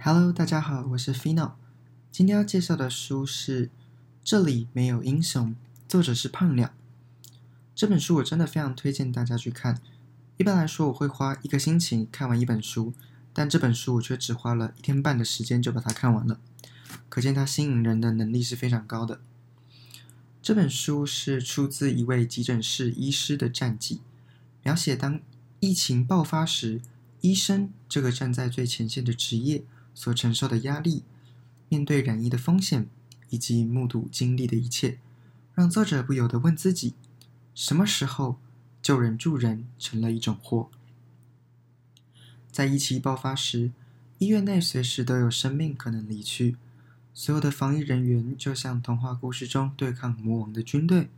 Hello，大家好，我是 Fino。今天要介绍的书是《这里没有英雄》，作者是胖鸟。这本书我真的非常推荐大家去看。一般来说，我会花一个星期看完一本书，但这本书我却只花了一天半的时间就把它看完了。可见它吸引人的能力是非常高的。这本书是出自一位急诊室医师的战记，描写当疫情爆发时，医生这个站在最前线的职业。所承受的压力，面对染疫的风险，以及目睹经历的一切，让作者不由得问自己：什么时候救人助人成了一种祸？在疫情爆发时，医院内随时都有生命可能离去，所有的防疫人员就像童话故事中对抗魔王的军队，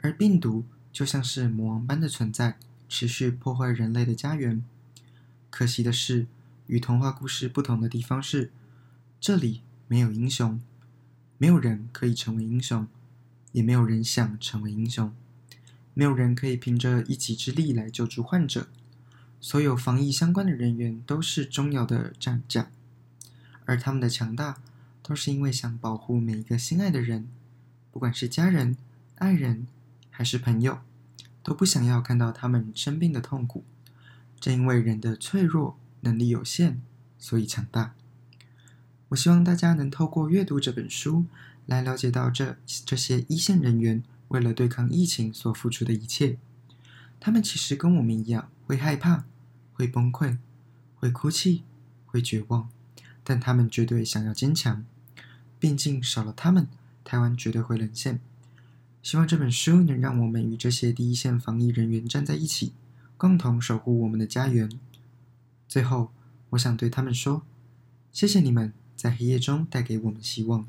而病毒就像是魔王般的存在，持续破坏人类的家园。可惜的是。与童话故事不同的地方是，这里没有英雄，没有人可以成为英雄，也没有人想成为英雄，没有人可以凭着一己之力来救助患者。所有防疫相关的人员都是重要的战将，而他们的强大都是因为想保护每一个心爱的人，不管是家人、爱人还是朋友，都不想要看到他们生病的痛苦。正因为人的脆弱。能力有限，所以强大。我希望大家能透过阅读这本书，来了解到这这些一线人员为了对抗疫情所付出的一切。他们其实跟我们一样，会害怕，会崩溃，会哭泣，会绝望，但他们绝对想要坚强。毕竟少了他们，台湾绝对会沦陷。希望这本书能让我们与这些第一线防疫人员站在一起，共同守护我们的家园。最后，我想对他们说：谢谢你们在黑夜中带给我们希望。